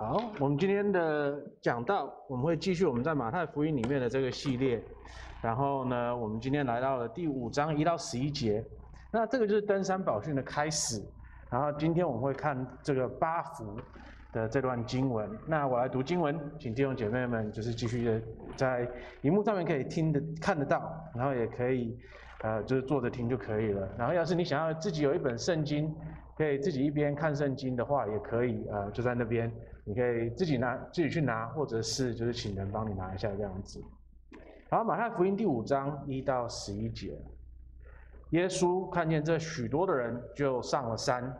好，我们今天的讲到，我们会继续我们在马太福音里面的这个系列。然后呢，我们今天来到了第五章一到十一节。那这个就是登山宝训的开始。然后今天我们会看这个八福的这段经文。那我来读经文，请弟兄姐妹们就是继续的在荧幕上面可以听得看得到，然后也可以呃就是坐着听就可以了。然后要是你想要自己有一本圣经，可以自己一边看圣经的话，也可以呃就在那边。你可以自己拿，自己去拿，或者是就是请人帮你拿一下这样子。好，马太福音第五章一到十一节，耶稣看见这许多的人，就上了山，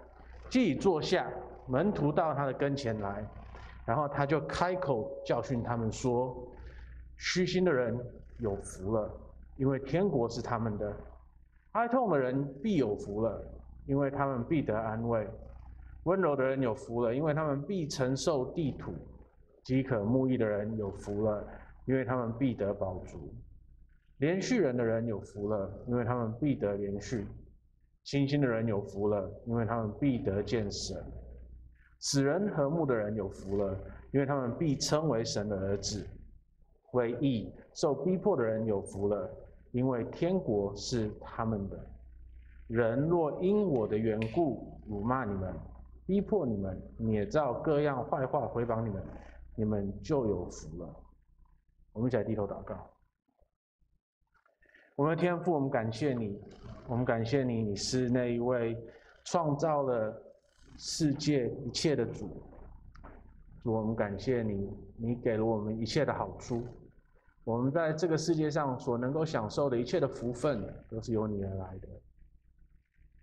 既坐下，门徒到他的跟前来，然后他就开口教训他们说：虚心的人有福了，因为天国是他们的；哀痛的人必有福了，因为他们必得安慰。温柔的人有福了，因为他们必承受地土；饥渴慕义的人有福了，因为他们必得饱足；连续人的人有福了，因为他们必得连续；清心的人有福了，因为他们必得见神；使人和睦的人有福了，因为他们必称为神的儿子；为义受逼迫的人有福了，因为天国是他们的。人若因我的缘故辱骂你们，逼迫你们，捏造各样坏话回谤你们，你们就有福了。我们一起来低头祷告。我们的天父，我们感谢你，我们感谢你，你是那一位创造了世界一切的主。主，我们感谢你，你给了我们一切的好处。我们在这个世界上所能够享受的一切的福分，都是由你而来的。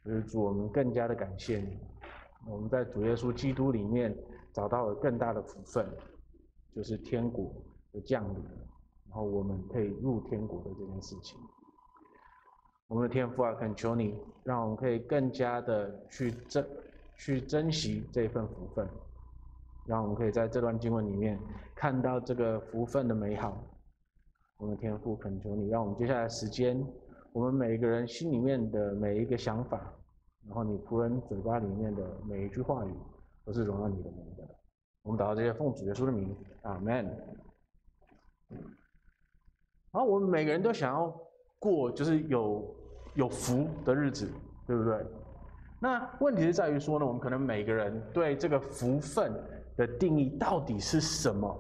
所以主，我们更加的感谢你。我们在主耶稣基督里面找到了更大的福分，就是天国的降临，然后我们可以入天国的这件事情。我们的天父啊，恳求你，让我们可以更加的去珍去珍惜这份福分，让我们可以在这段经文里面看到这个福分的美好。我们的天父，恳求你，让我们接下来时间，我们每一个人心里面的每一个想法。然后你仆人嘴巴里面的每一句话语，都是荣耀你的名的。我们祷告这些奉主耶稣的名，阿门。然后我们每个人都想要过就是有有福的日子，对不对？那问题是在于说呢，我们可能每个人对这个福分的定义到底是什么？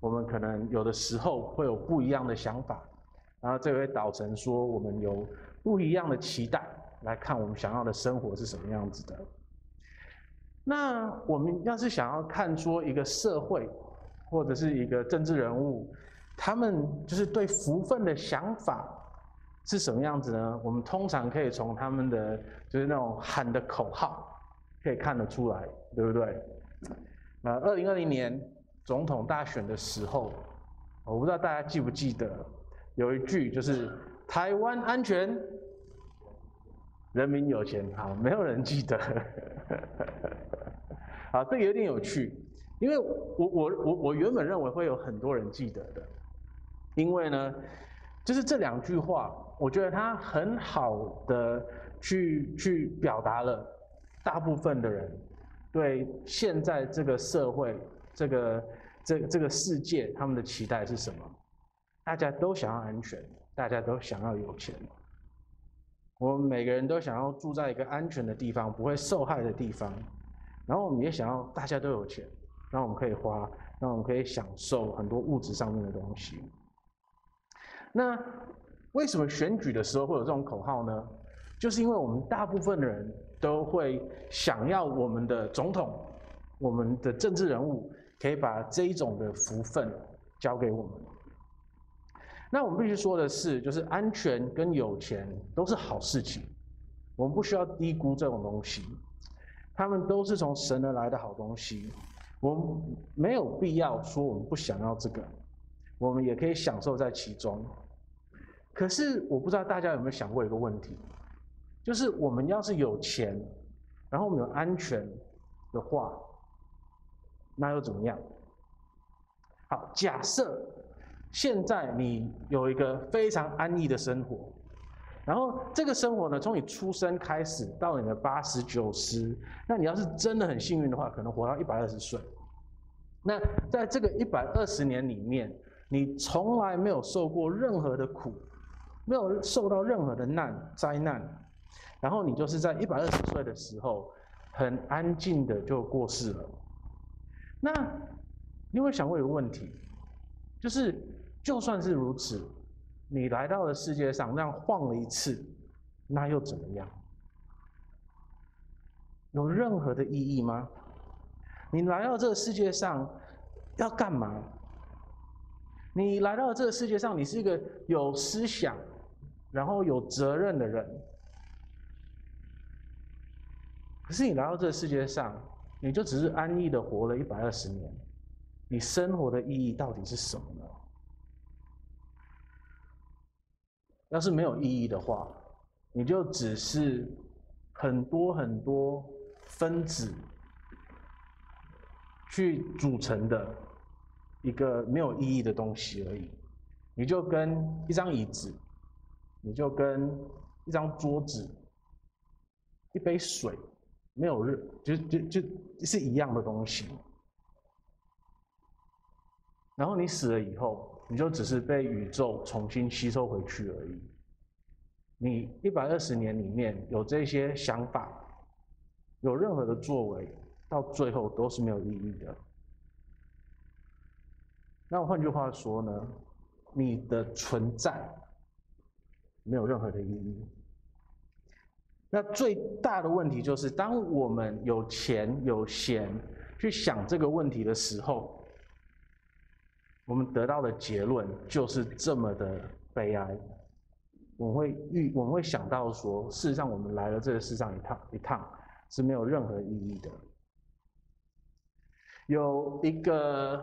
我们可能有的时候会有不一样的想法，然后这会导成说我们有不一样的期待。来看我们想要的生活是什么样子的。那我们要是想要看说一个社会或者是一个政治人物，他们就是对福分的想法是什么样子呢？我们通常可以从他们的就是那种喊的口号可以看得出来，对不对？那二零二零年总统大选的时候，我不知道大家记不记得有一句就是“台湾安全”。人民有钱，好，没有人记得。啊，这有点有趣，因为我我我我原本认为会有很多人记得的，因为呢，就是这两句话，我觉得它很好的去去表达了大部分的人对现在这个社会、这个这这个世界他们的期待是什么？大家都想要安全，大家都想要有钱。我们每个人都想要住在一个安全的地方，不会受害的地方。然后我们也想要大家都有钱，让我们可以花，让我们可以享受很多物质上面的东西。那为什么选举的时候会有这种口号呢？就是因为我们大部分的人都会想要我们的总统、我们的政治人物可以把这一种的福分交给我们。那我们必须说的是，就是安全跟有钱都是好事情，我们不需要低估这种东西，他们都是从神而来的好东西，我们没有必要说我们不想要这个，我们也可以享受在其中。可是我不知道大家有没有想过一个问题，就是我们要是有钱，然后我们有安全的话，那又怎么样？好，假设。现在你有一个非常安逸的生活，然后这个生活呢，从你出生开始到你的八十九十，那你要是真的很幸运的话，可能活到一百二十岁。那在这个一百二十年里面，你从来没有受过任何的苦，没有受到任何的难灾难，然后你就是在一百二十岁的时候，很安静的就过世了。那你会想过一个问题，就是就算是如此，你来到了世界上那样晃了一次，那又怎么样？有任何的意义吗？你来到这个世界上要干嘛？你来到这个世界上，你是一个有思想，然后有责任的人。可是你来到这个世界上，你就只是安逸的活了一百二十年，你生活的意义到底是什么呢？要是没有意义的话，你就只是很多很多。分子去组成的一个没有意义的东西而已，你就跟一张椅子，你就跟一张桌子，一杯水，没有热，就就就是一样的东西。然后你死了以后，你就只是被宇宙重新吸收回去而已。你一百二十年里面有这些想法。有任何的作为，到最后都是没有意义的。那我换句话说呢，你的存在没有任何的意义。那最大的问题就是，当我们有钱有闲去想这个问题的时候，我们得到的结论就是这么的悲哀。我们会预，我们会想到说，事实上我们来了这个世上一趟一趟。是没有任何意义的。有一个，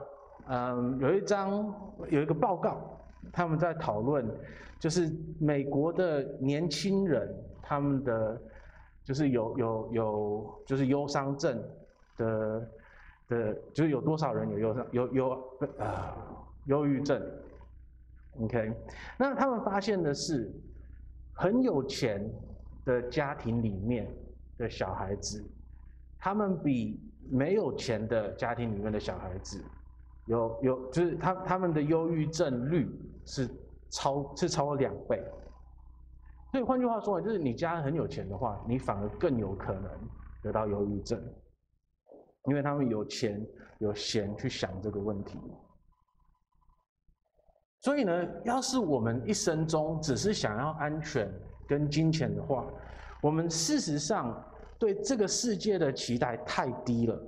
嗯，有一张，有一个报告，他们在讨论，就是美国的年轻人，他们的就是有有有，就是忧伤症的的，就是有多少人有忧伤有有啊忧郁症？OK，那他们发现的是，很有钱的家庭里面。的小孩子，他们比没有钱的家庭里面的小孩子，有有就是他他们的忧郁症率是超是超过两倍。所以换句话说，就是你家人很有钱的话，你反而更有可能得到忧郁症，因为他们有钱有闲去想这个问题。所以呢，要是我们一生中只是想要安全跟金钱的话，我们事实上对这个世界的期待太低了，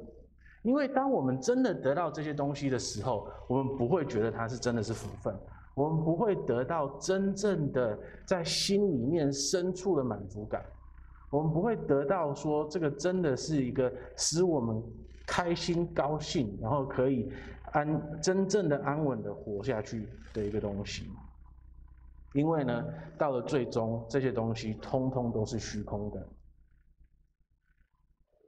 因为当我们真的得到这些东西的时候，我们不会觉得它是真的是福分，我们不会得到真正的在心里面深处的满足感，我们不会得到说这个真的是一个使我们开心高兴，然后可以安真正的安稳的活下去的一个东西。因为呢，到了最终，这些东西通通都是虚空的。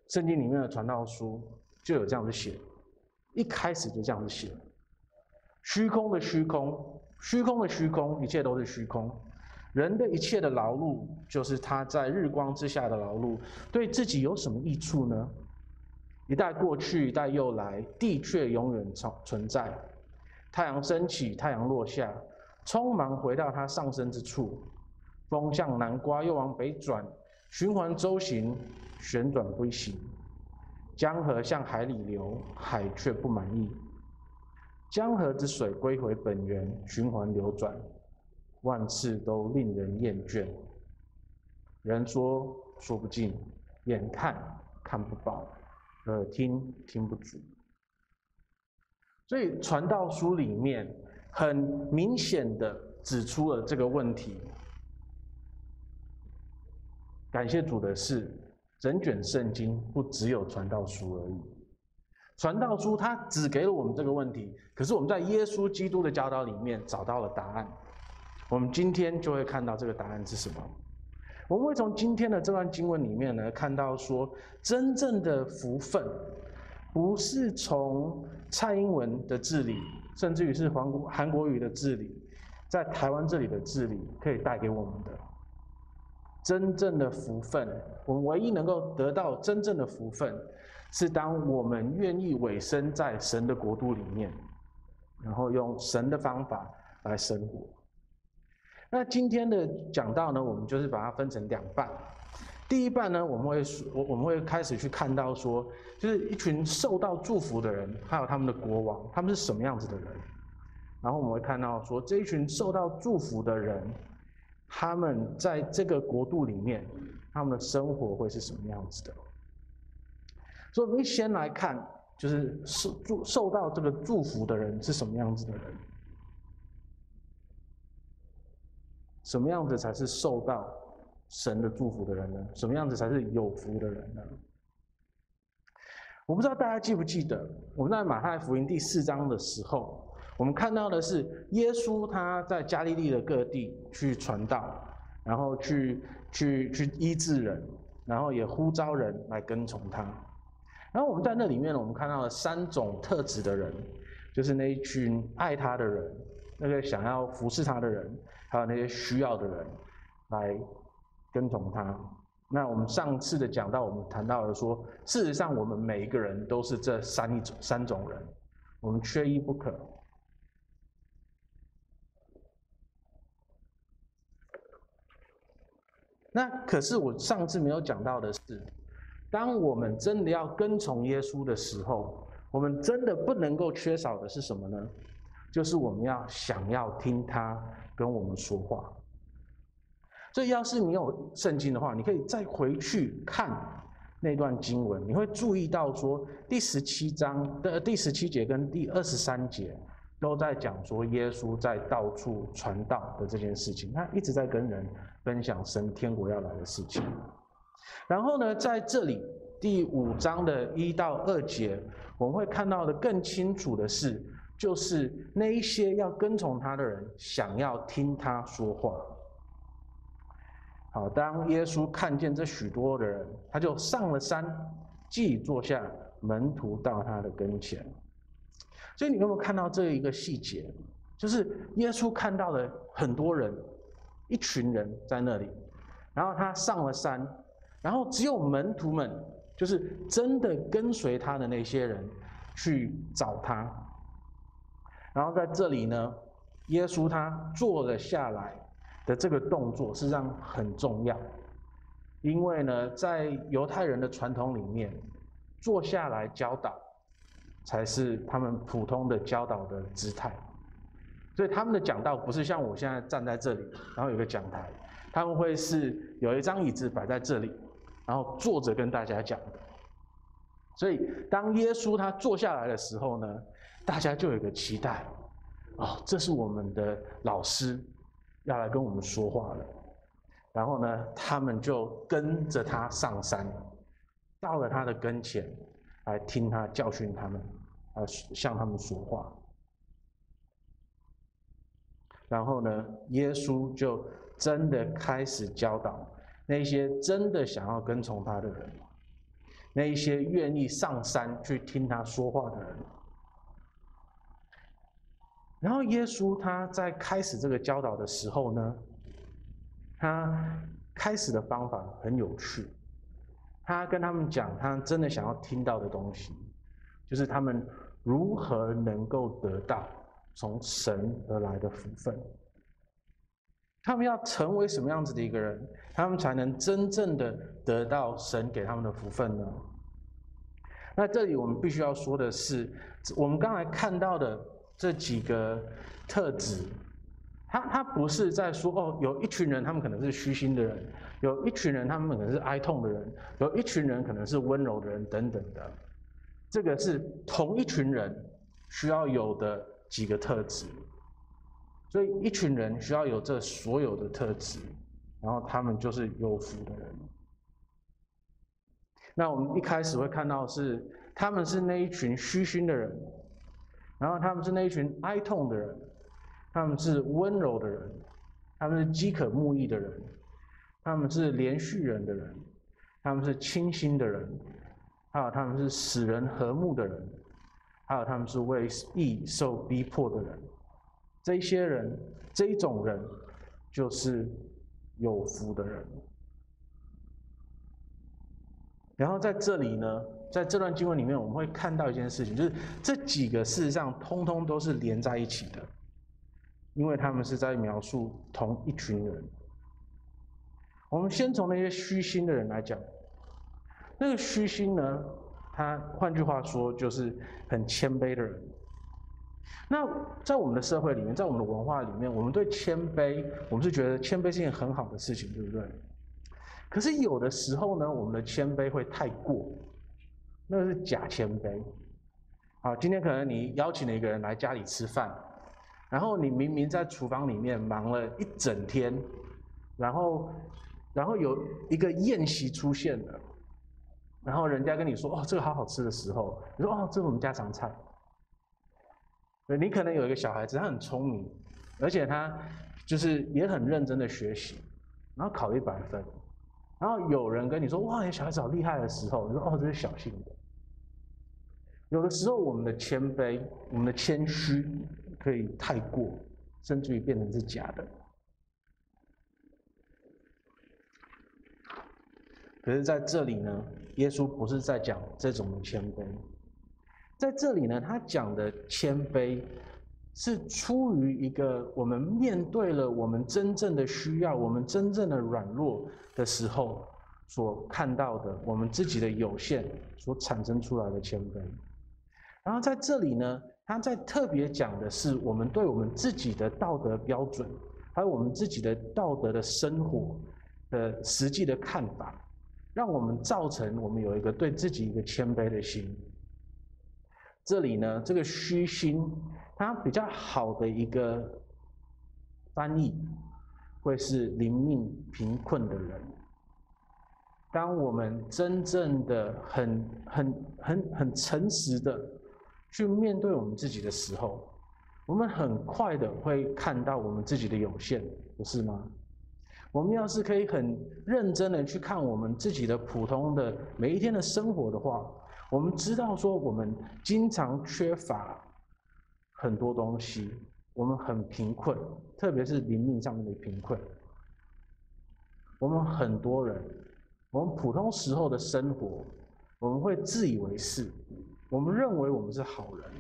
圣经里面的传道书就有这样子写，一开始就这样子写：虚空的虚空，虚空的虚空，一切都是虚空。人的一切的劳碌，就是他在日光之下的劳碌，对自己有什么益处呢？一代过去，一代又来，地却永远存存在。太阳升起，太阳落下。匆忙回到它上升之处，风向南刮又往北转，循环周行，旋转归行。江河向海里流，海却不满意。江河之水归回本源，循环流转，万事都令人厌倦。人说说不尽，眼看看不饱，耳听听不足。所以传道书里面。很明显的指出了这个问题。感谢主的是，整卷圣经不只有传道书而已。传道书它只给了我们这个问题，可是我们在耶稣基督的教导里面找到了答案。我们今天就会看到这个答案是什么。我们会从今天的这段经文里面呢，看到说，真正的福分不是从蔡英文的治理。甚至于是韩国韩国瑜的治理，在台湾这里的治理，可以带给我们的真正的福分，我们唯一能够得到真正的福分，是当我们愿意委身在神的国度里面，然后用神的方法来生活。那今天的讲到呢，我们就是把它分成两半。第一半呢，我们会，我我们会开始去看到说，就是一群受到祝福的人，还有他们的国王，他们是什么样子的人。然后我们会看到说，这一群受到祝福的人，他们在这个国度里面，他们的生活会是什么样子的。所以，我们先来看，就是受祝受到这个祝福的人是什么样子的人。什么样子才是受到？神的祝福的人呢？什么样子才是有福的人呢？我不知道大家记不记得，我们在马太福音第四章的时候，我们看到的是耶稣他在加利利的各地去传道，然后去去去医治人，然后也呼召人来跟从他。然后我们在那里面呢，我们看到了三种特质的人，就是那一群爱他的人，那个想要服侍他的人，还有那些需要的人来。跟从他。那我们上次的讲到，我们谈到了说，事实上我们每一个人都是这三一种三种人，我们缺一不可。那可是我上次没有讲到的是，当我们真的要跟从耶稣的时候，我们真的不能够缺少的是什么呢？就是我们要想要听他跟我们说话。所以，要是你有圣经的话，你可以再回去看那段经文，你会注意到说，第十七章的第十七节跟第二十三节都在讲说耶稣在到处传道的这件事情，他一直在跟人分享神天国要来的事情。然后呢，在这里第五章的一到二节，我们会看到的更清楚的是，就是那一些要跟从他的人，想要听他说话。好，当耶稣看见这许多的人，他就上了山，既坐下，门徒到他的跟前。所以你有没有看到这一个细节？就是耶稣看到了很多人，一群人在那里，然后他上了山，然后只有门徒们，就是真的跟随他的那些人去找他。然后在这里呢，耶稣他坐了下来。的这个动作实际上很重要，因为呢，在犹太人的传统里面，坐下来教导才是他们普通的教导的姿态，所以他们的讲道不是像我现在站在这里，然后有个讲台，他们会是有一张椅子摆在这里，然后坐着跟大家讲。所以当耶稣他坐下来的时候呢，大家就有个期待，哦，这是我们的老师。要来跟我们说话了，然后呢，他们就跟着他上山，到了他的跟前，来听他教训他们，呃，向他们说话。然后呢，耶稣就真的开始教导那些真的想要跟从他的人，那一些愿意上山去听他说话的人。然后耶稣他在开始这个教导的时候呢，他开始的方法很有趣，他跟他们讲他真的想要听到的东西，就是他们如何能够得到从神而来的福分，他们要成为什么样子的一个人，他们才能真正的得到神给他们的福分呢？那这里我们必须要说的是，我们刚才看到的。这几个特质，他他不是在说哦，有一群人他们可能是虚心的人，有一群人他们可能是哀痛的人，有一群人可能是温柔的人等等的，这个是同一群人需要有的几个特质，所以一群人需要有这所有的特质，然后他们就是有福的人。那我们一开始会看到是他们是那一群虚心的人。然后他们是那一群哀痛的人，他们是温柔的人，他们是饥渴慕义的人，他们是怜恤人的人，他们是清心的人，还有他们是使人和睦的人，还有他们是为义受逼迫的人。这些人，这一种人，就是有福的人。然后在这里呢，在这段经文里面，我们会看到一件事情，就是这几个事实上通通都是连在一起的，因为他们是在描述同一群人。我们先从那些虚心的人来讲，那个虚心呢，他换句话说就是很谦卑的人。那在我们的社会里面，在我们的文化里面，我们对谦卑，我们是觉得谦卑是一件很好的事情，对不对？可是有的时候呢，我们的谦卑会太过，那个是假谦卑。好，今天可能你邀请了一个人来家里吃饭，然后你明明在厨房里面忙了一整天，然后，然后有一个宴席出现了，然后人家跟你说：“哦，这个好好吃”的时候，你说：“哦，这是我们家常菜。”对你可能有一个小孩子，他很聪明，而且他就是也很认真的学习，然后考一百分，然后有人跟你说：“哇，你小孩子好厉害”的时候，你说：“哦，这是小心的。”有的时候，我们的谦卑、我们的谦虚可以太过，甚至于变成是假的。可是在这里呢，耶稣不是在讲这种谦卑。在这里呢，他讲的谦卑，是出于一个我们面对了我们真正的需要，我们真正的软弱的时候，所看到的我们自己的有限所产生出来的谦卑。然后在这里呢，他在特别讲的是我们对我们自己的道德标准，还有我们自己的道德的生活的实际的看法，让我们造成我们有一个对自己一个谦卑的心。这里呢，这个虚心，它比较好的一个翻译，会是灵命贫困的人。当我们真正的很、很、很、很诚实的去面对我们自己的时候，我们很快的会看到我们自己的有限，不是吗？我们要是可以很认真的去看我们自己的普通的每一天的生活的话，我们知道说，我们经常缺乏很多东西，我们很贫困，特别是灵命上面的贫困。我们很多人，我们普通时候的生活，我们会自以为是，我们认为我们是好人，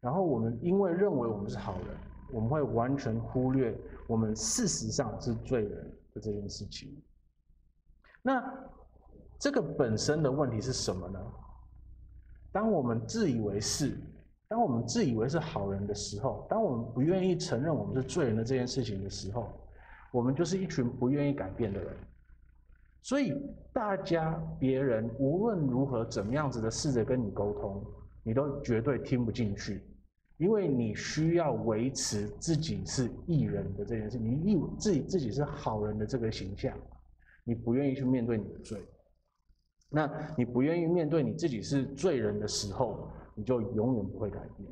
然后我们因为认为我们是好人，我们会完全忽略我们事实上是罪人的这件事情。那。这个本身的问题是什么呢？当我们自以为是，当我们自以为是好人的时候，当我们不愿意承认我们是罪人的这件事情的时候，我们就是一群不愿意改变的人。所以，大家、别人无论如何怎么样子的试着跟你沟通，你都绝对听不进去，因为你需要维持自己是义人的这件事，你义自己自己是好人的这个形象，你不愿意去面对你的罪。那你不愿意面对你自己是罪人的时候，你就永远不会改变。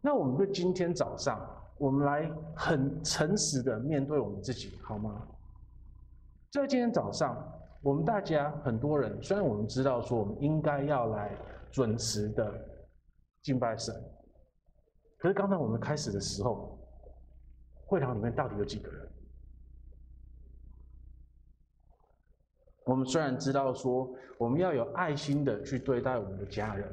那我们对今天早上，我们来很诚实的面对我们自己，好吗？在今天早上，我们大家很多人，虽然我们知道说我们应该要来准时的敬拜神，可是刚才我们开始的时候，会堂里面到底有几个人？我们虽然知道说我们要有爱心的去对待我们的家人，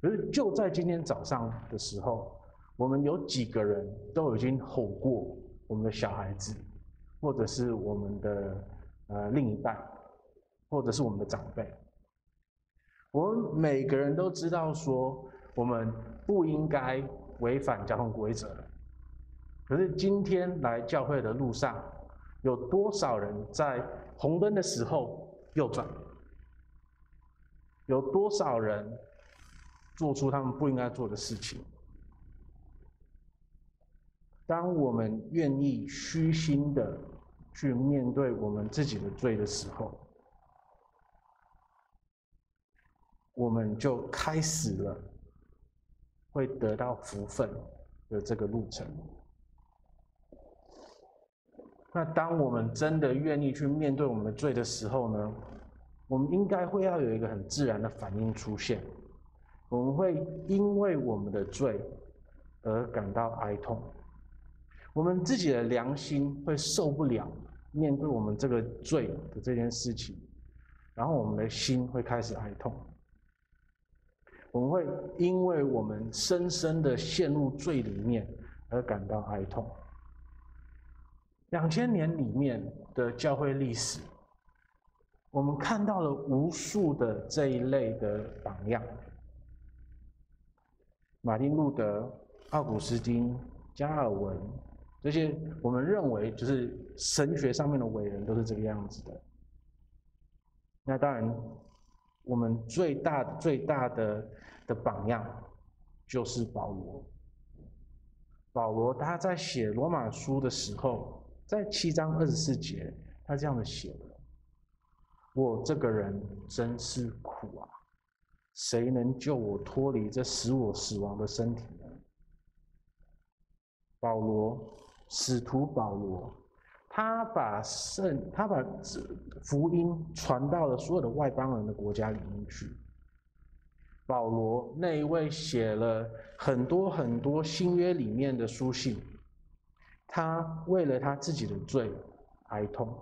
可是就在今天早上的时候，我们有几个人都已经吼过我们的小孩子，或者是我们的呃另一半，或者是我们的长辈。我们每个人都知道说我们不应该违反交通规则，可是今天来教会的路上，有多少人在红灯的时候右转，有多少人做出他们不应该做的事情？当我们愿意虚心的去面对我们自己的罪的时候，我们就开始了会得到福分的这个路程。那当我们真的愿意去面对我们的罪的时候呢，我们应该会要有一个很自然的反应出现，我们会因为我们的罪而感到哀痛，我们自己的良心会受不了面对我们这个罪的这件事情，然后我们的心会开始哀痛。我们会因为我们深深的陷入罪里面而感到哀痛。两千年里面的教会历史，我们看到了无数的这一类的榜样：马丁路德、奥古斯丁、加尔文，这些我们认为就是神学上面的伟人，都是这个样子的。那当然，我们最大最大的的榜样就是保罗。保罗他在写罗马书的时候，在七章二十四节，他这样的写的：“我这个人真是苦啊！谁能救我脱离这使我死亡的身体呢？”保罗，使徒保罗，他把圣，他把福音传到了所有的外邦人的国家里面去。保罗那一位写了很多很多新约里面的书信，他为了他自己的罪哀痛，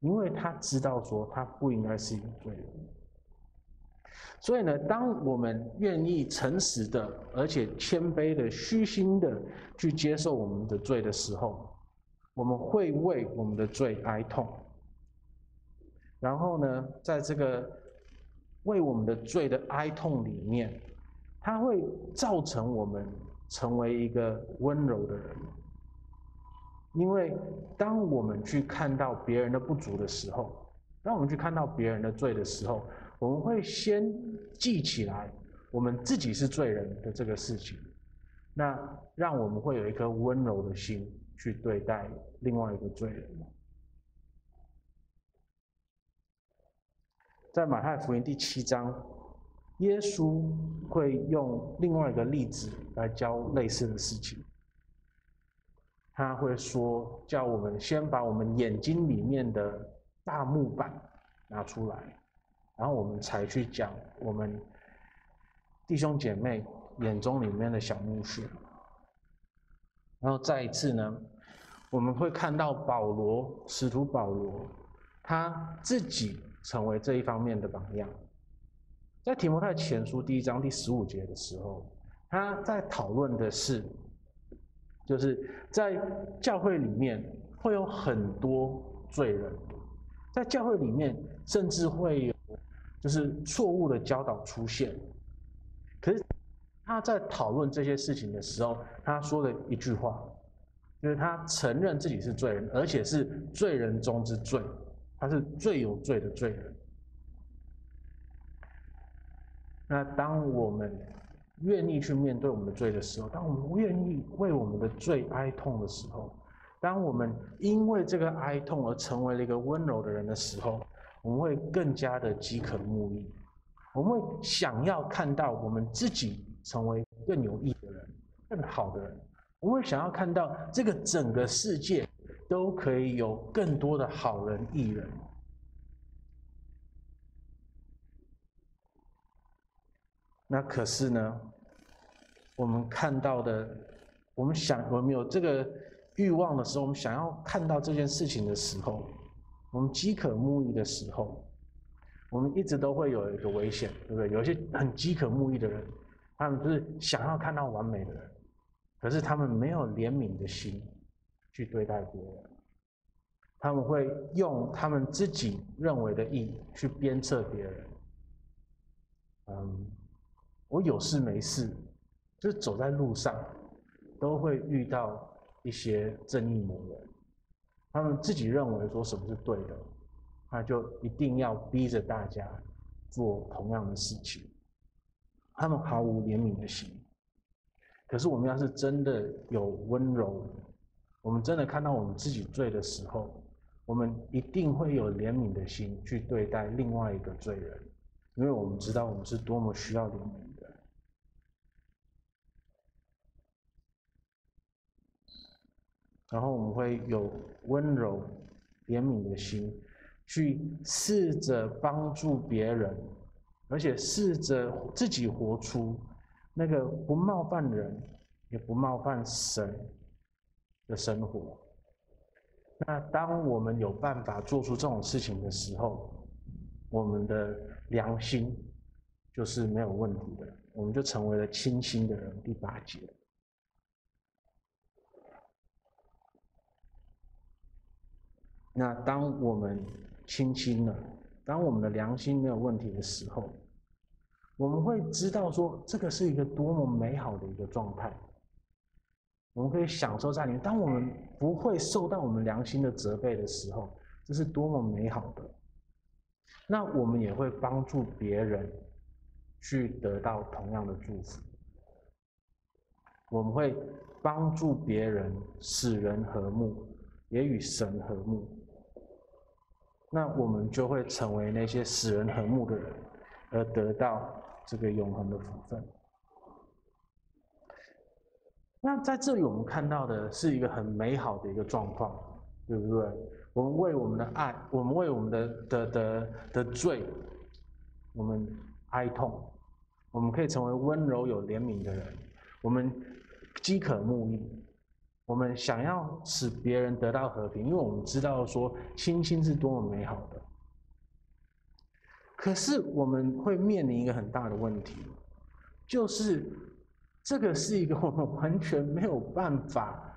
因为他知道说他不应该是一个罪人。所以呢，当我们愿意诚实的，而且谦卑的、虚心的去接受我们的罪的时候，我们会为我们的罪哀痛。然后呢，在这个。为我们的罪的哀痛里面，它会造成我们成为一个温柔的人。因为当我们去看到别人的不足的时候，当我们去看到别人的罪的时候，我们会先记起来我们自己是罪人的这个事情，那让我们会有一颗温柔的心去对待另外一个罪人。在马太福音第七章，耶稣会用另外一个例子来教类似的事情。他会说，叫我们先把我们眼睛里面的大木板拿出来，然后我们才去讲我们弟兄姐妹眼中里面的小木屑。然后再一次呢，我们会看到保罗，使徒保罗，他自己。成为这一方面的榜样，在提摩太前书第一章第十五节的时候，他在讨论的是，就是在教会里面会有很多罪人，在教会里面甚至会有就是错误的教导出现。可是他在讨论这些事情的时候，他说了一句话，就是他承认自己是罪人，而且是罪人中之罪。他是最有罪的罪人。那当我们愿意去面对我们的罪的时候，当我们愿意为我们的罪哀痛的时候，当我们因为这个哀痛而成为了一个温柔的人的时候，我们会更加的饥渴慕义。我们会想要看到我们自己成为更有义的人，更好的人。我们会想要看到这个整个世界。都可以有更多的好人义人。那可是呢，我们看到的，我们想，我们有这个欲望的时候，我们想要看到这件事情的时候，我们饥渴慕义的时候，我们一直都会有一个危险，对不对？有一些很饥渴慕义的人，他们就是想要看到完美的人，可是他们没有怜悯的心。去对待别人，他们会用他们自己认为的义去鞭策别人。嗯，我有事没事，就是走在路上，都会遇到一些正义魔人。他们自己认为说什么是对的，他就一定要逼着大家做同样的事情。他们毫无怜悯的心。可是我们要是真的有温柔，我们真的看到我们自己罪的时候，我们一定会有怜悯的心去对待另外一个罪人，因为我们知道我们是多么需要怜悯的。然后我们会有温柔、怜悯的心，去试着帮助别人，而且试着自己活出那个不冒犯人，也不冒犯神的生活，那当我们有办法做出这种事情的时候，我们的良心就是没有问题的，我们就成为了清心的人。第八节。那当我们清心了，当我们的良心没有问题的时候，我们会知道说，这个是一个多么美好的一个状态。我们可以享受在里面。当我们不会受到我们良心的责备的时候，这是多么美好的。那我们也会帮助别人去得到同样的祝福。我们会帮助别人使人和睦，也与神和睦。那我们就会成为那些使人和睦的人，而得到这个永恒的福分。那在这里，我们看到的是一个很美好的一个状况，对不对？我们为我们的爱，我们为我们的的的的罪，我们哀痛，我们可以成为温柔有怜悯的人，我们饥渴慕义。我们想要使别人得到和平，因为我们知道说清心是多么美好的。可是我们会面临一个很大的问题，就是这个是一个 我们完全没有办法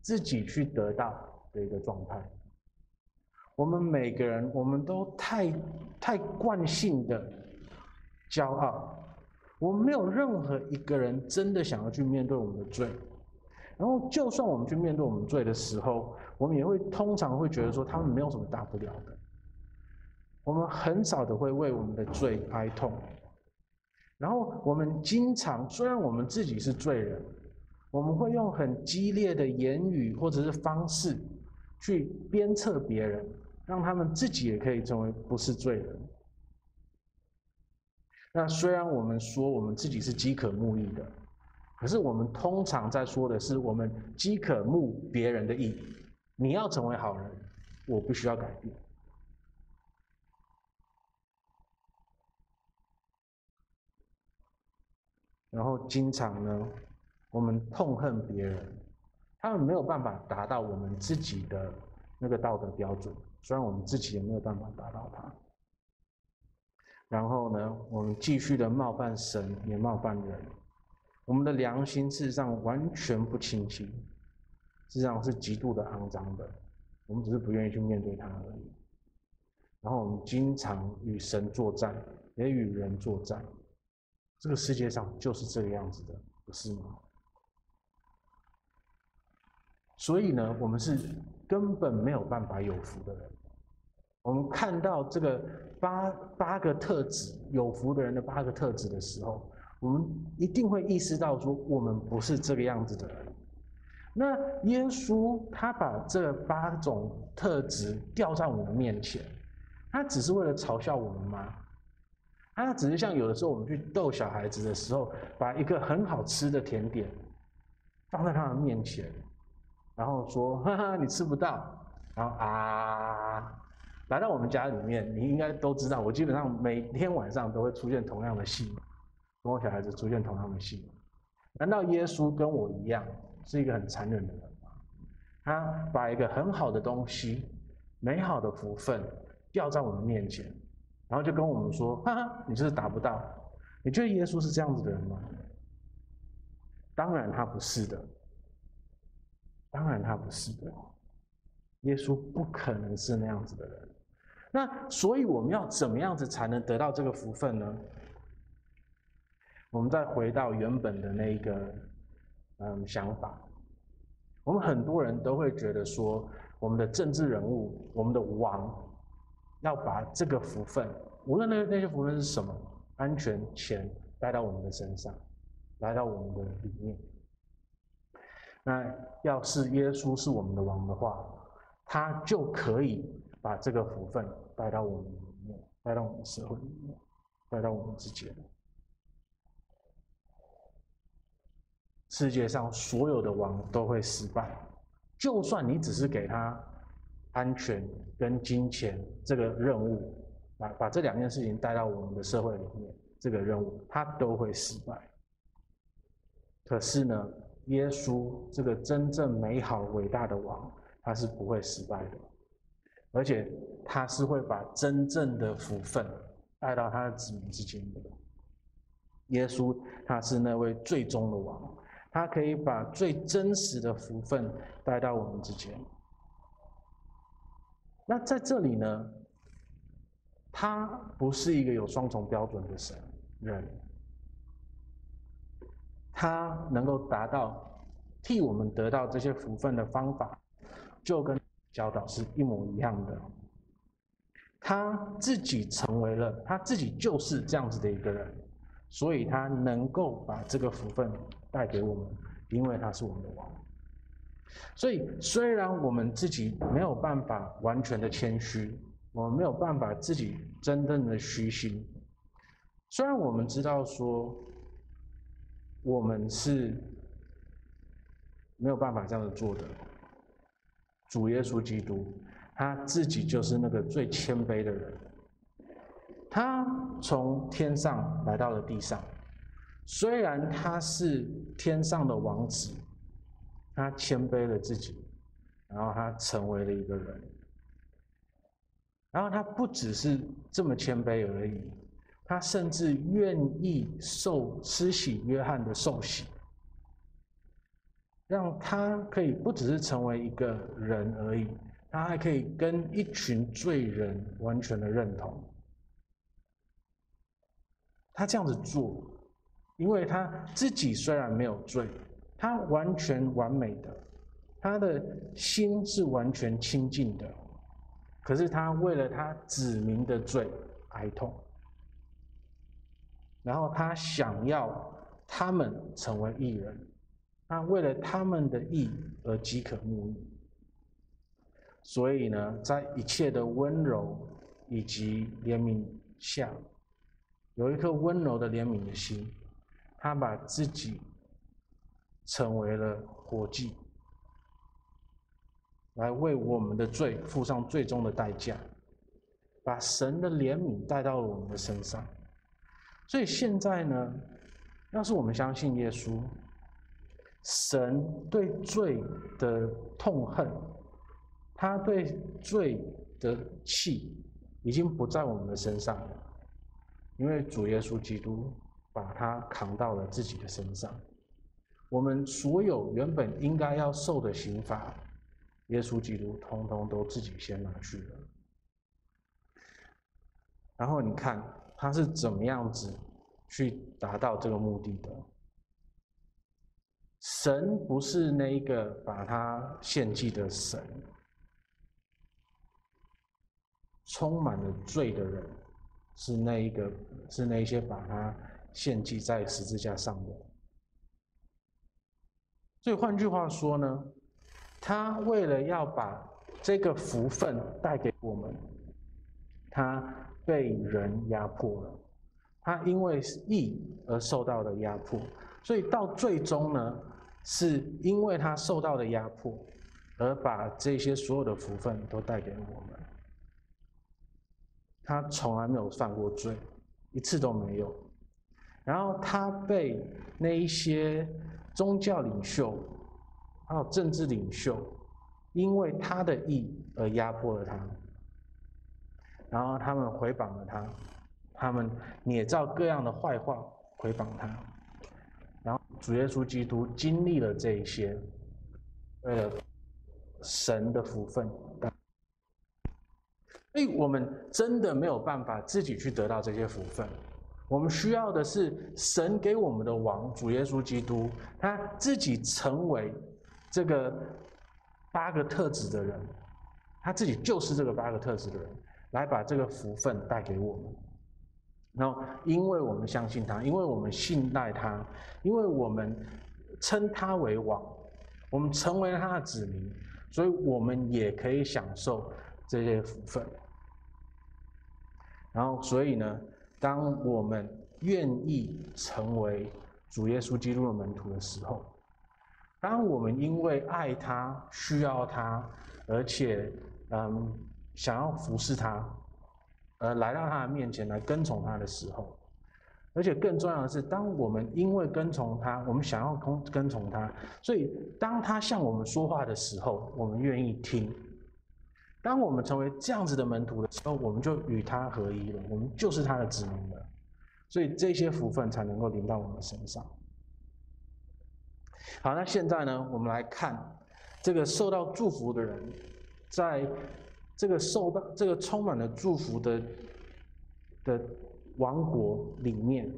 自己去得到的一个状态。我们每个人，我们都太太惯性的骄傲，我们没有任何一个人真的想要去面对我们的罪。然后，就算我们去面对我们罪的时候，我们也会通常会觉得说，他们没有什么大不了的。我们很少的会为我们的罪哀痛。然后，我们经常，虽然我们自己是罪人，我们会用很激烈的言语或者是方式去鞭策别人，让他们自己也可以成为不是罪人。那虽然我们说我们自己是饥渴慕义的。可是我们通常在说的是，我们饥渴慕别人的意义。你要成为好人，我不需要改变。然后经常呢，我们痛恨别人，他们没有办法达到我们自己的那个道德标准，虽然我们自己也没有办法达到它。然后呢，我们继续的冒犯神，也冒犯人。我们的良心事实上完全不清晰，事实上是极度的肮脏的。我们只是不愿意去面对它而已。然后我们经常与神作战，也与人作战。这个世界上就是这个样子的，不是吗？所以呢，我们是根本没有办法有福的人。我们看到这个八八个特质，有福的人的八个特质的时候。我们一定会意识到说，我们不是这个样子的人。那耶稣他把这八种特质吊在我们面前，他只是为了嘲笑我们吗？他只是像有的时候我们去逗小孩子的时候，把一个很好吃的甜点放在他的面前，然后说：“哈哈，你吃不到。”然后啊，来到我们家里面，你应该都知道，我基本上每天晚上都会出现同样的戏。跟我小孩子出现同样的戏，难道耶稣跟我一样是一个很残忍的人吗？他把一个很好的东西、美好的福分吊在我们面前，然后就跟我们说：“哈哈，你就是达不到。”你觉得耶稣是这样子的人吗？当然他不是的，当然他不是的。耶稣不可能是那样子的人。那所以我们要怎么样子才能得到这个福分呢？我们再回到原本的那个嗯想法，我们很多人都会觉得说，我们的政治人物，我们的王，要把这个福分，无论那那些福分是什么，安全、钱带到我们的身上，来到我们的里面。那要是耶稣是我们的王的话，他就可以把这个福分带到我们里面，带到我们社会里面，带到我们之间。世界上所有的王都会失败，就算你只是给他安全跟金钱这个任务，把把这两件事情带到我们的社会里面，这个任务他都会失败。可是呢，耶稣这个真正美好伟大的王，他是不会失败的，而且他是会把真正的福分带到他的子民之间的。耶稣他是那位最终的王，他可以把最真实的福分带到我们之间。那在这里呢，他不是一个有双重标准的神人，他能够达到替我们得到这些福分的方法，就跟教导是一模一样的。他自己成为了，他自己就是这样子的一个人，所以他能够把这个福分带给我们，因为他是我们的王。所以，虽然我们自己没有办法完全的谦虚，我们没有办法自己真正的虚心，虽然我们知道说我们是没有办法这样子做的，主耶稣基督他自己就是那个最谦卑的人，他从天上来到了地上，虽然他是天上的王子。他谦卑了自己，然后他成为了一个人，然后他不只是这么谦卑而已，他甚至愿意受施洗约翰的受洗，让他可以不只是成为一个人而已，他还可以跟一群罪人完全的认同。他这样子做，因为他自己虽然没有罪。他完全完美的，他的心是完全清净的，可是他为了他子民的罪哀痛，然后他想要他们成为义人，他为了他们的义而饥渴沐浴，所以呢，在一切的温柔以及怜悯下，有一颗温柔的怜悯的心，他把自己。成为了活祭，来为我们的罪付上最终的代价，把神的怜悯带到了我们的身上。所以现在呢，要是我们相信耶稣，神对罪的痛恨，他对罪的气，已经不在我们的身上了，因为主耶稣基督把他扛到了自己的身上。我们所有原本应该要受的刑罚，耶稣基督通通都自己先拿去了。然后你看他是怎么样子去达到这个目的的？神不是那一个把他献祭的神，充满了罪的人是那一个，是那一些把他献祭在十字架上的。所以换句话说呢，他为了要把这个福分带给我们，他被人压迫了，他因为义而受到了压迫，所以到最终呢，是因为他受到的压迫，而把这些所有的福分都带给我们。他从来没有犯过罪，一次都没有。然后他被那一些。宗教领袖还有政治领袖，因为他的义而压迫了他，然后他们回谤了他，他们捏造各样的坏话回谤他，然后主耶稣基督经历了这一些，为了神的福分，所以我们真的没有办法自己去得到这些福分。我们需要的是神给我们的王，主耶稣基督，他自己成为这个八个特质的人，他自己就是这个八个特质的人，来把这个福分带给我们。然后，因为我们相信他，因为我们信赖他，因为我们称他为王，我们成为了他的子民，所以我们也可以享受这些福分。然后，所以呢，当我们愿意成为主耶稣基督的门徒的时候，当我们因为爱他、需要他，而且嗯想要服侍他，而来到他的面前来跟从他的时候，而且更重要的是，当我们因为跟从他，我们想要跟跟从他，所以当他向我们说话的时候，我们愿意听。当我们成为这样子的门徒的时候，我们就与他合一了，我们就是他的子民了。所以这些福分才能够临到我们身上。好，那现在呢，我们来看这个受到祝福的人，在这个受到这个充满了祝福的的王国里面，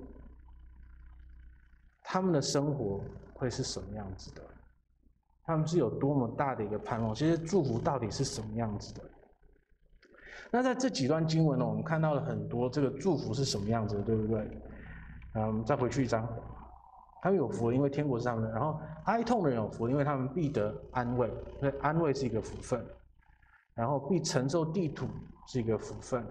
他们的生活会是什么样子的？他们是有多么大的一个盼望？其实祝福到底是什么样子的？那在这几段经文呢，我们看到了很多这个祝福是什么样子的，对不对？嗯，再回去一张。他们有福，因为天国是他们的。然后哀痛的人有福，因为他们必得安慰。所以安慰是一个福分。然后必承受地土是一个福分，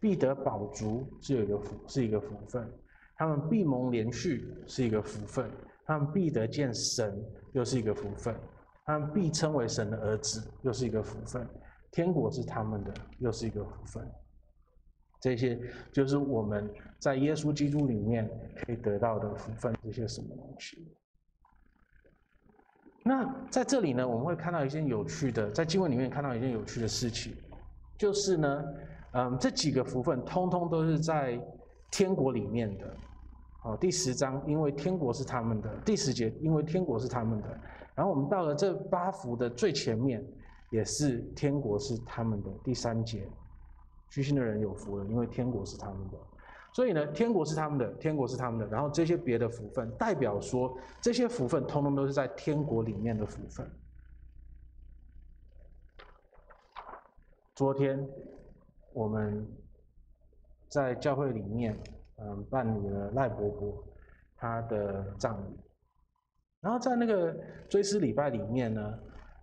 必得饱足是有一个福，是一个福分。他们必蒙怜恤是一个福分，他们必得见神又是一个福分，他们必称为神的儿子又是一个福分。天国是他们的又是一个福分。这些就是我们在耶稣基督里面可以得到的福分，这些什么东西？那在这里呢，我们会看到一件有趣的，在经文里面看到一件有趣的事情，就是呢，嗯，这几个福分通通都是在天国里面的。哦，第十章，因为天国是他们的；第十节，因为天国是他们的。然后我们到了这八福的最前面，也是天国是他们的。第三节。虚心的人有福了，因为天国是他们的。所以呢，天国是他们的，天国是他们的。然后这些别的福分，代表说这些福分通通都是在天国里面的福分。昨天我们在教会里面，嗯，办理了赖伯伯他的葬礼。然后在那个追思礼拜里面呢，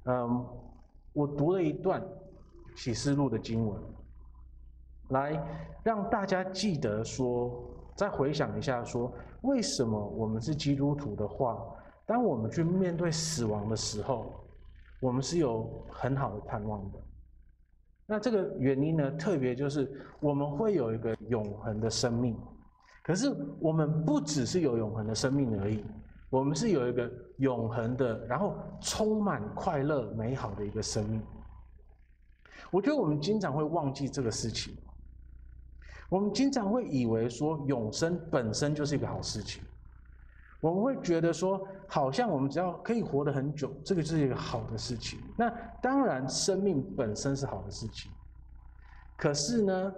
嗯，我读了一段启示录的经文。来让大家记得说，再回想一下说，为什么我们是基督徒的话，当我们去面对死亡的时候，我们是有很好的盼望的。那这个原因呢，特别就是我们会有一个永恒的生命。可是我们不只是有永恒的生命而已，我们是有一个永恒的，然后充满快乐、美好的一个生命。我觉得我们经常会忘记这个事情。我们经常会以为说永生本身就是一个好事情，我们会觉得说，好像我们只要可以活得很久，这个就是一个好的事情。那当然，生命本身是好的事情。可是呢，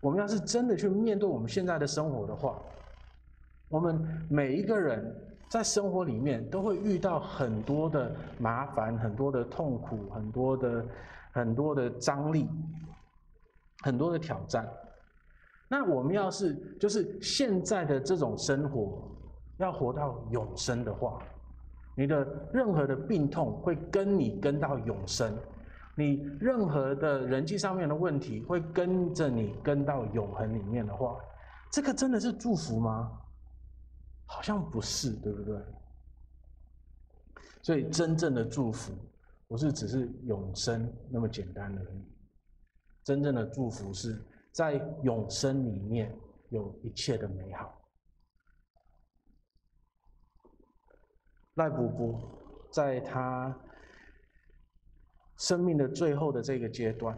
我们要是真的去面对我们现在的生活的话，我们每一个人在生活里面都会遇到很多的麻烦、很多的痛苦、很多的很多的张力、很多的挑战。那我们要是就是现在的这种生活，要活到永生的话，你的任何的病痛会跟你跟到永生，你任何的人际上面的问题会跟着你跟到永恒里面的话，这个真的是祝福吗？好像不是，对不对？所以真正的祝福不是只是永生那么简单而已，真正的祝福是。在永生里面有一切的美好。赖伯伯在他生命的最后的这个阶段，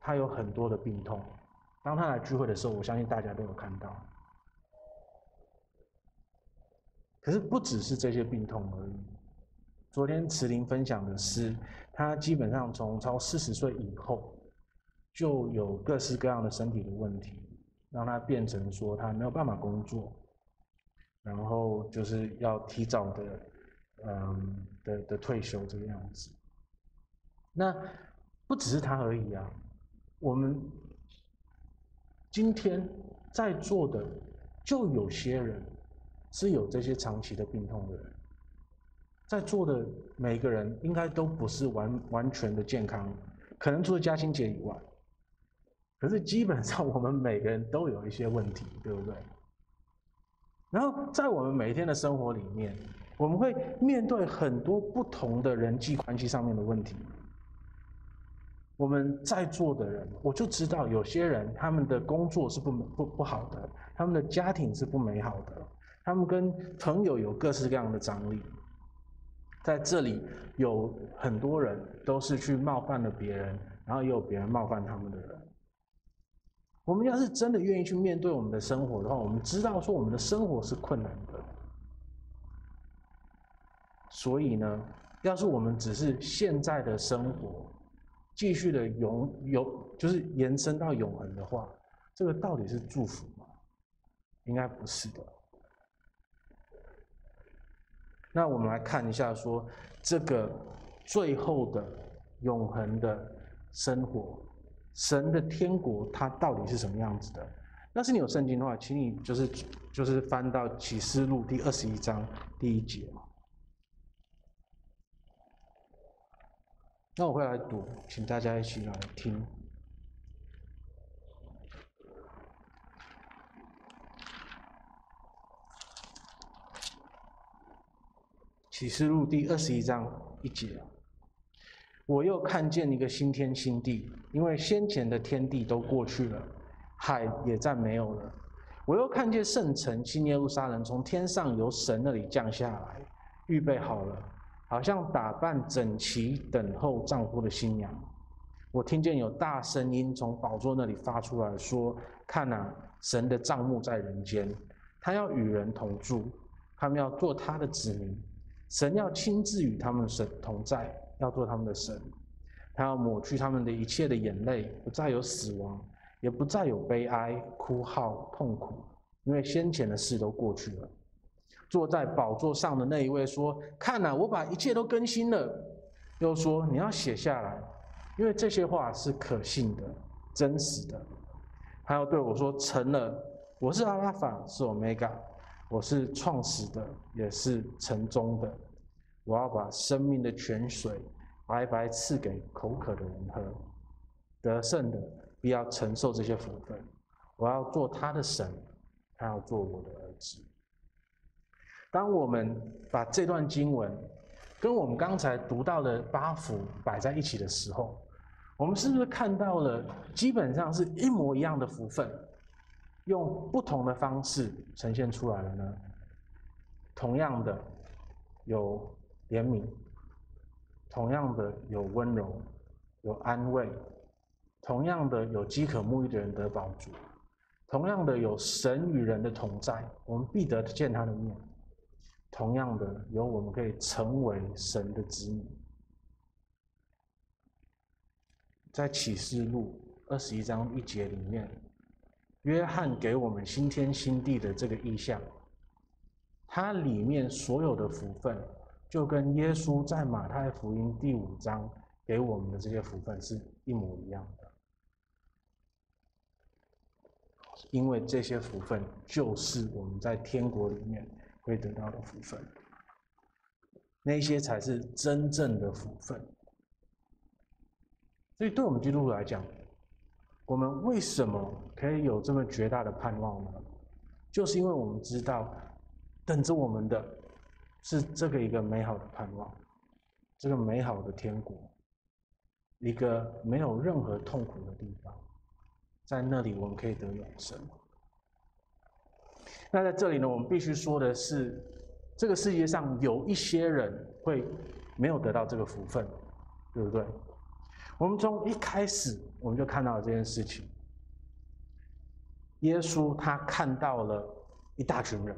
他有很多的病痛。当他来聚会的时候，我相信大家都有看到。可是不只是这些病痛而已。昨天慈灵分享的是，他基本上从超四十岁以后。就有各式各样的身体的问题，让他变成说他没有办法工作，然后就是要提早的，嗯的的退休这个样子。那不只是他而已啊，我们今天在座的就有些人是有这些长期的病痛的人，在座的每个人应该都不是完完全的健康，可能除了嘉欣姐以外。可是基本上，我们每个人都有一些问题，对不对？然后在我们每一天的生活里面，我们会面对很多不同的人际关系上面的问题。我们在座的人，我就知道有些人他们的工作是不不不好的，他们的家庭是不美好的，他们跟朋友有各式各样的张力。在这里有很多人都是去冒犯了别人，然后也有别人冒犯他们的人。我们要是真的愿意去面对我们的生活的话，我们知道说我们的生活是困难的。所以呢，要是我们只是现在的生活，继续的永有就是延伸到永恒的话，这个到底是祝福吗？应该不是的。那我们来看一下说，说这个最后的永恒的生活，神的天国它到底是什么样子的？要是你有圣经的话，请你就是就是翻到启示录第二十一章第一节。那我会来读，请大家一起来听。启示录第二十一章一节，我又看见一个新天新地，因为先前的天地都过去了，海也再没有了。我又看见圣城新耶路撒冷从天上由神那里降下来，预备好了。好像打扮整齐等候丈夫的新娘，我听见有大声音从宝座那里发出来说：“看哪，神的帐幕在人间，他要与人同住，他们要做他的子民，神要亲自与他们神同在，要做他们的神。他要抹去他们的一切的眼泪，不再有死亡，也不再有悲哀、哭号、痛苦，因为先前的事都过去了。”坐在宝座上的那一位说：“看呐，我把一切都更新了。”又说：“你要写下来，因为这些话是可信的、真实的。”他要对我说：“成了，我是阿拉法，是欧米伽，我是创始的，也是成终的。我要把生命的泉水白白赐给口渴的人喝。得胜的必要承受这些福分。我要做他的神，他要做我的儿子。”当我们把这段经文跟我们刚才读到的八福摆在一起的时候，我们是不是看到了基本上是一模一样的福分，用不同的方式呈现出来了呢？同样的有怜悯，同样的有温柔，有安慰，同样的有饥渴沐浴的人得饱足，同样的有神与人的同在，我们必得见他的面。同样的，有我们可以成为神的子女。在启示录二十一章一节里面，约翰给我们新天新地的这个意象，它里面所有的福分，就跟耶稣在马太福音第五章给我们的这些福分是一模一样的。因为这些福分就是我们在天国里面。会得到的福分，那些才是真正的福分。所以，对我们基督徒来讲，我们为什么可以有这么绝大的盼望呢？就是因为我们知道，等着我们的是这个一个美好的盼望，这个美好的天国，一个没有任何痛苦的地方，在那里我们可以得永生。那在这里呢，我们必须说的是，这个世界上有一些人会没有得到这个福分，对不对？我们从一开始我们就看到了这件事情。耶稣他看到了一大群人，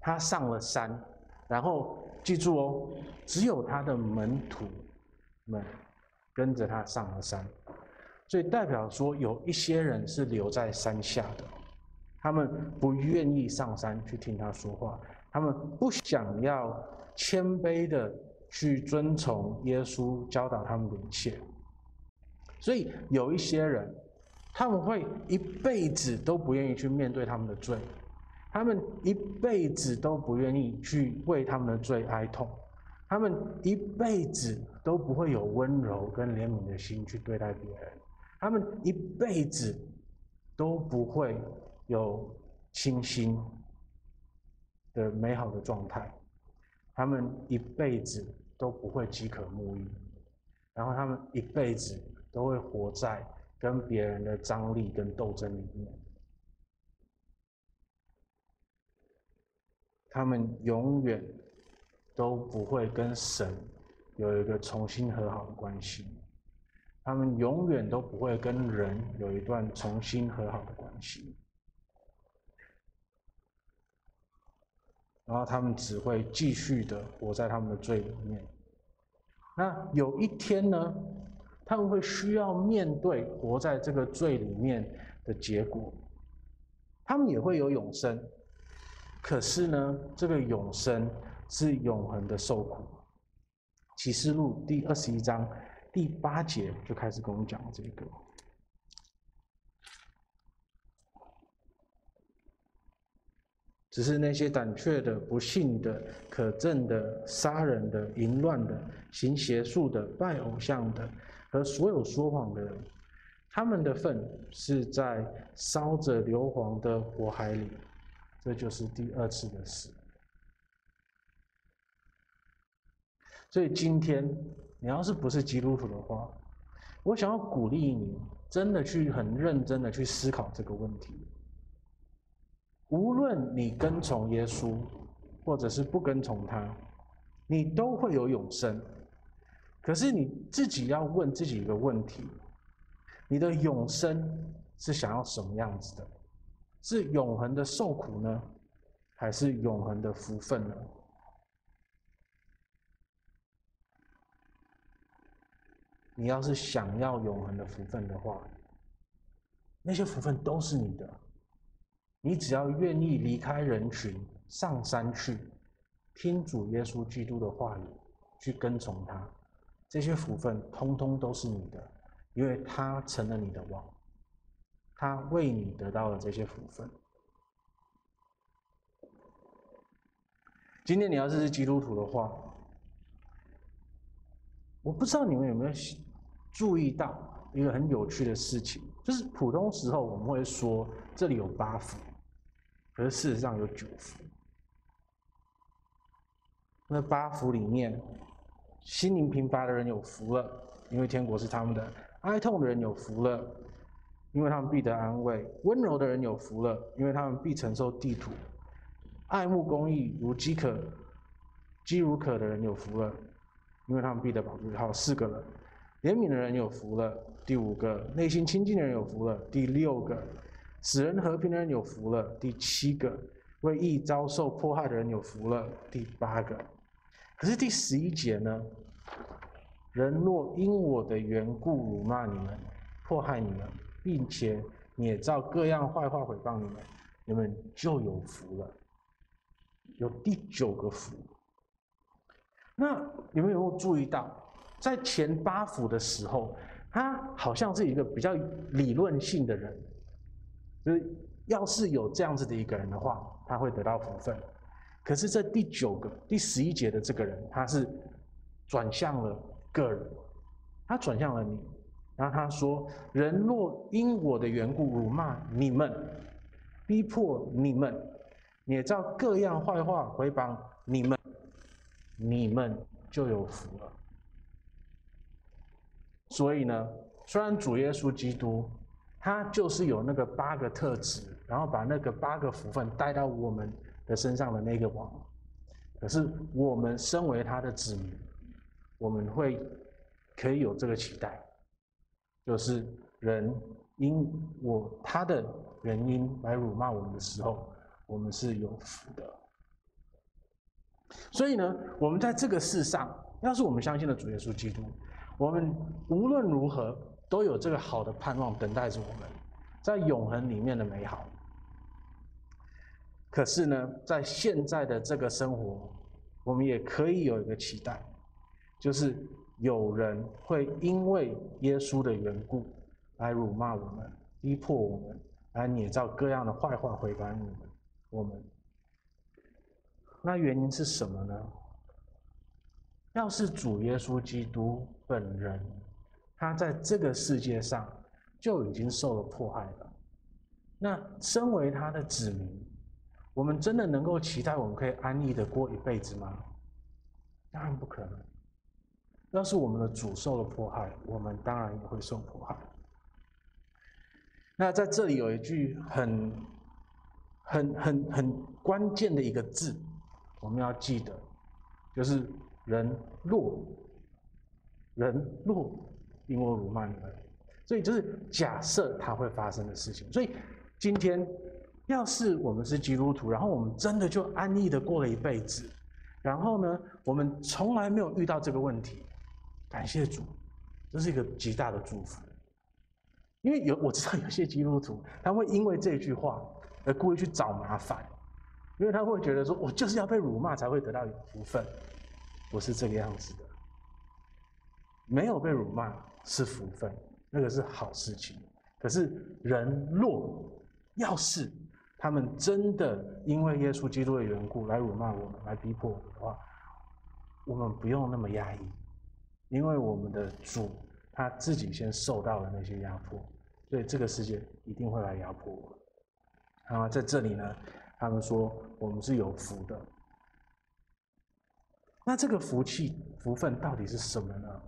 他上了山，然后记住哦，只有他的门徒们跟着他上了山，所以代表说有一些人是留在山下的。他们不愿意上山去听他说话，他们不想要谦卑的去遵从耶稣教导他们的一切。所以有一些人，他们会一辈子都不愿意去面对他们的罪，他们一辈子都不愿意去为他们的罪哀痛，他们一辈子都不会有温柔跟怜悯的心去对待别人，他们一辈子都不会。有清新的美好的状态，他们一辈子都不会饥渴沐浴，然后他们一辈子都会活在跟别人的张力跟斗争里面。他们永远都不会跟神有一个重新和好的关系，他们永远都不会跟人有一段重新和好的关系，然后他们只会继续的活在他们的罪里面。那有一天呢，他们会需要面对活在这个罪里面的结果，他们也会有永生。可是呢，这个永生是永恒的受苦。启示录第二十一章第八节就开始跟我们讲这个。只是那些胆怯的、不信的、可憎的、杀人的、淫乱的、行邪术的、拜偶像的和所有说谎的人，他们的份是在烧着硫磺的火海里。这就是第二次的死。所以今天你要是不是基督徒的话，我想要鼓励你，真的去很认真的去思考这个问题。无论你跟从耶稣，或者是不跟从他，你都会有永生。可是你自己要问自己一个问题：你的永生是想要什么样子的？是永恒的受苦呢，还是永恒的福分呢？你要是想要永恒的福分的话，那些福分都是你的。你只要愿意离开人群，上山去听主耶稣基督的话语，去跟从他，这些福分通通都是你的，因为他成了你的王。他为你得到了这些福分。今天你要是是基督徒的话，我不知道你们有没有注意到一个很有趣的事情，就是普通时候我们会说这里有八福，可是事实上有九福。那八福里面，心灵贫乏的人有福了，因为天国是他们的；哀痛的人有福了。因为他们必得安慰，温柔的人有福了，因为他们必承受地土；爱慕公义如饥渴、饥如渴的人有福了，因为他们必得饱足。好四个了，怜悯的人有福了，第五个；内心清净的人有福了，第六个；使人和平的人有福了，第七个；为义遭受迫害的人有福了，第八个。可是第十一节呢？人若因我的缘故辱骂你们、迫害你们。并且也照各样坏话毁谤你们，你们就有福了，有第九个福。那你们有没有注意到，在前八福的时候，他好像是一个比较理论性的人，就是要是有这样子的一个人的话，他会得到福分。可是这第九个、第十一节的这个人，他是转向了个人，他转向了你。然后他说：“人若因我的缘故辱骂你们，逼迫你们，也照各样坏话毁谤你们，你们就有福了。”所以呢，虽然主耶稣基督他就是有那个八个特质，然后把那个八个福分带到我们的身上的那个王，可是我们身为他的子民，我们会可以有这个期待。就是人因我他的原因来辱骂我们的时候，我们是有福的。所以呢，我们在这个世上，要是我们相信了主耶稣基督，我们无论如何都有这个好的盼望等待着我们，在永恒里面的美好。可是呢，在现在的这个生活，我们也可以有一个期待，就是。有人会因为耶稣的缘故来辱骂我们、逼迫我们、来捏造各样的坏话毁谤我们。我们那原因是什么呢？要是主耶稣基督本人，他在这个世界上就已经受了迫害了，那身为他的子民，我们真的能够期待我们可以安逸的过一辈子吗？当然不可能。要是我们的主受了迫害，我们当然也会受迫害。那在这里有一句很、很、很、很关键的一个字，我们要记得，就是“人若”，人若因我辱骂你们，所以就是假设它会发生的事情。所以今天，要是我们是基督徒，然后我们真的就安逸的过了一辈子，然后呢，我们从来没有遇到这个问题，感谢主，这是一个极大的祝福。因为有我知道有些基督徒，他会因为这句话而故意去找麻烦，因为他会觉得说，我就是要被辱骂才会得到福分，不是这个样子的。没有被辱骂是福分，那个是好事情。可是人若要是他们真的因为耶稣基督的缘故来辱骂我们，来逼迫我们的话，我们不用那么压抑，因为我们的主他自己先受到了那些压迫。所以这个世界一定会来压迫我们。然后在这里呢，他们说我们是有福的。那这个福气、福分到底是什么呢？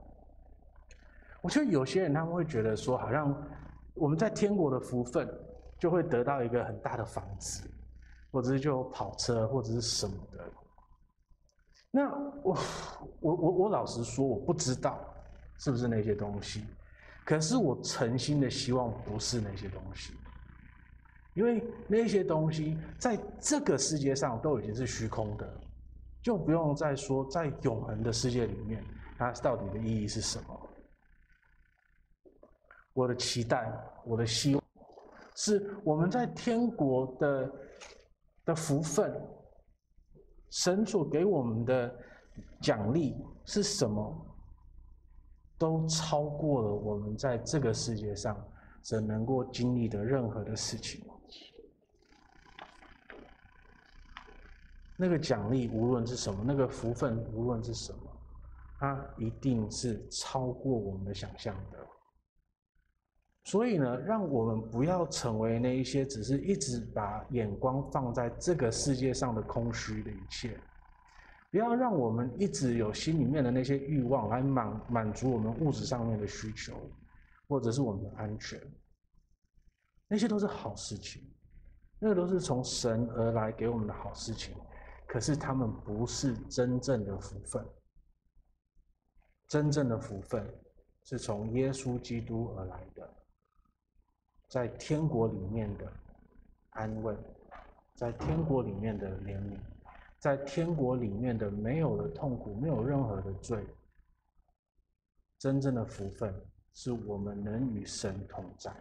我觉得有些人他们会觉得说，好像我们在天国的福分就会得到一个很大的房子，或者是就跑车，或者是什么的。那我我我我老实说，我不知道是不是那些东西。可是我诚心的希望不是那些东西，因为那些东西在这个世界上都已经是虚空的，就不用再说在永恒的世界里面，它到底的意义是什么？我的期待，我的希望，是我们在天国的的福分，神所给我们的奖励是什么？都超过了我们在这个世界上所能够经历的任何的事情。那个奖励无论是什么，那个福分无论是什么，它一定是超过我们的想象的。所以呢，让我们不要成为那一些只是一直把眼光放在这个世界上的空虚的一切。不要让我们一直有心里面的那些欲望来满满足我们物质上面的需求，或者是我们的安全，那些都是好事情，那个都是从神而来给我们的好事情，可是他们不是真正的福分。真正的福分是从耶稣基督而来的，在天国里面的安慰，在天国里面的怜悯。在天国里面的没有了痛苦，没有任何的罪。真正的福分是我们能与神同在。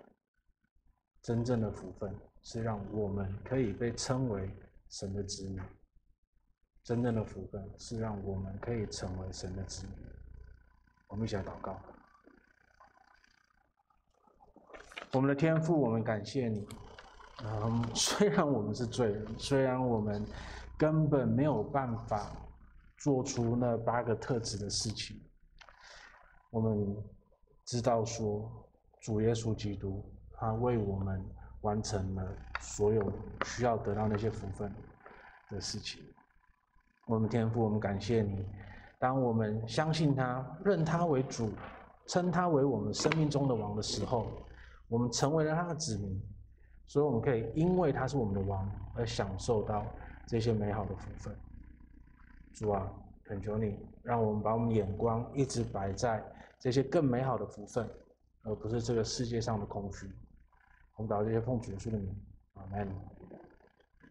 真正的福分是让我们可以被称为神的子女。真正的福分是让我们可以成为神的子女。我们一起来祷告。我们的天父，我们感谢你。嗯，虽然我们是罪人，虽然我们。根本没有办法做出那八个特质的事情。我们知道说，主耶稣基督他为我们完成了所有需要得到那些福分的事情。我们天父，我们感谢你。当我们相信他，认他为主，称他为我们生命中的王的时候，我们成为了他的子民，所以我们可以因为他是我们的王而享受到。这些美好的福分，主啊，恳求你，让我们把我们眼光一直摆在这些更美好的福分，而不是这个世界上的空虚。我们祷这些奉主耶稣的名，阿门。